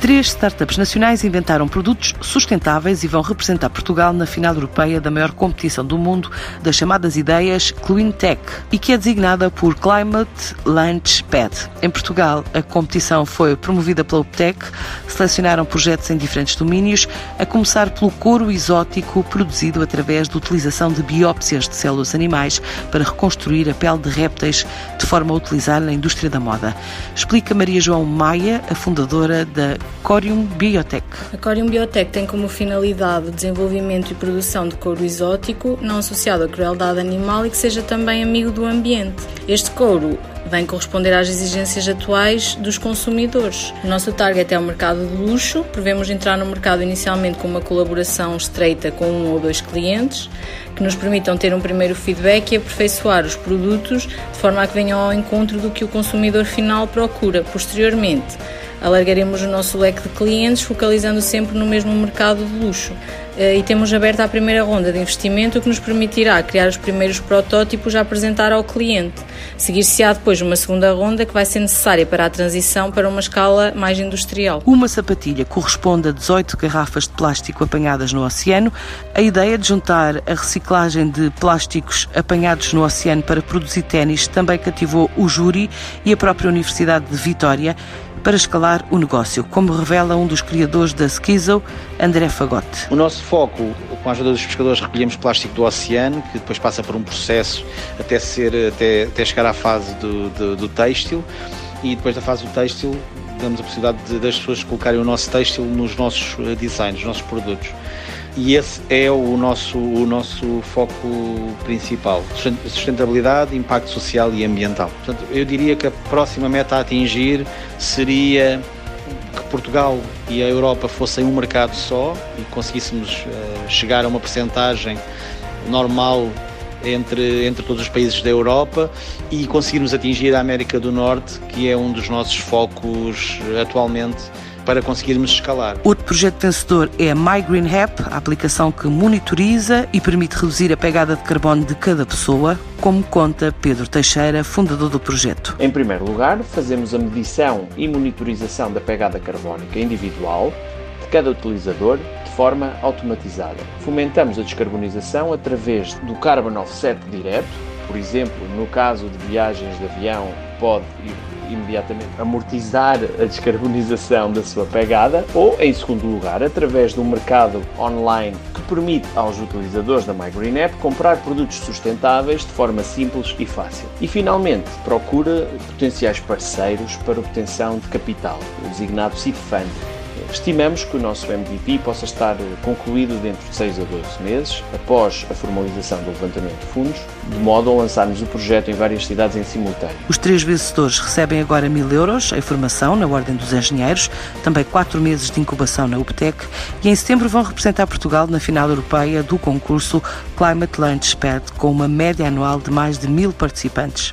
Três startups nacionais inventaram produtos sustentáveis e vão representar Portugal na final europeia da maior competição do mundo das chamadas ideias Clean Tech e que é designada por Climate Launchpad. Em Portugal, a competição foi promovida pela UPTEC, selecionaram projetos em diferentes domínios, a começar pelo couro exótico produzido através da utilização de biópsias de células animais para reconstruir a pele de répteis de forma a utilizar na indústria da moda. Explica Maria João Maia, a fundadora da Corium Biotech. A Corium Biotech tem como finalidade o desenvolvimento e produção de couro exótico, não associado à crueldade animal e que seja também amigo do ambiente. Este couro vem corresponder às exigências atuais dos consumidores. O nosso target é o mercado de luxo, prevemos entrar no mercado inicialmente com uma colaboração estreita com um ou dois clientes, que nos permitam ter um primeiro feedback e aperfeiçoar os produtos de forma a que venham ao encontro do que o consumidor final procura. Posteriormente, alargaremos o nosso leque de clientes, focalizando sempre no mesmo mercado de luxo. Eh, e temos aberto a primeira ronda de investimento, o que nos permitirá criar os primeiros protótipos a apresentar ao cliente. Seguir-se-á depois uma segunda ronda que vai ser necessária para a transição para uma escala mais industrial. Uma sapatilha corresponde a 18 garrafas de plástico apanhadas no oceano. A ideia de juntar a reciclagem de plásticos apanhados no oceano para produzir ténis também cativou o júri e a própria Universidade de Vitória para escalar o negócio, como revela um dos criadores da Skizo, André Fagote. O nosso foco, com a ajuda dos pescadores, recolhemos plástico do oceano, que depois passa por um processo até, ser, até, até chegar à fase do, do, do têxtil, e depois da fase do têxtil damos a possibilidade de, das pessoas colocarem o nosso têxtil nos nossos eh, designs, nos nossos produtos e esse é o nosso, o nosso foco principal: sustentabilidade, impacto social e ambiental. Portanto, eu diria que a próxima meta a atingir seria que Portugal e a Europa fossem um mercado só e conseguíssemos uh, chegar a uma percentagem normal entre, entre todos os países da Europa e conseguirmos atingir a América do Norte, que é um dos nossos focos atualmente para conseguirmos escalar. Outro projeto vencedor é a My Green App, a aplicação que monitoriza e permite reduzir a pegada de carbono de cada pessoa, como conta Pedro Teixeira, fundador do projeto. Em primeiro lugar, fazemos a medição e monitorização da pegada carbónica individual de cada utilizador de forma automatizada. Fomentamos a descarbonização através do Carbon Offset direto, por exemplo, no caso de viagens de avião, pode imediatamente amortizar a descarbonização da sua pegada, ou, em segundo lugar, através de um mercado online que permite aos utilizadores da MyGreenApp comprar produtos sustentáveis de forma simples e fácil. E, finalmente, procura potenciais parceiros para obtenção de capital, o designado Seed Estimamos que o nosso MVP possa estar concluído dentro de 6 a 12 meses, após a formalização do levantamento de fundos, de modo a lançarmos o projeto em várias cidades em simultâneo. Os três vencedores recebem agora mil euros em formação na Ordem dos Engenheiros, também quatro meses de incubação na UPTEC e em setembro vão representar Portugal na final europeia do concurso Climate Launchpad, com uma média anual de mais de mil participantes.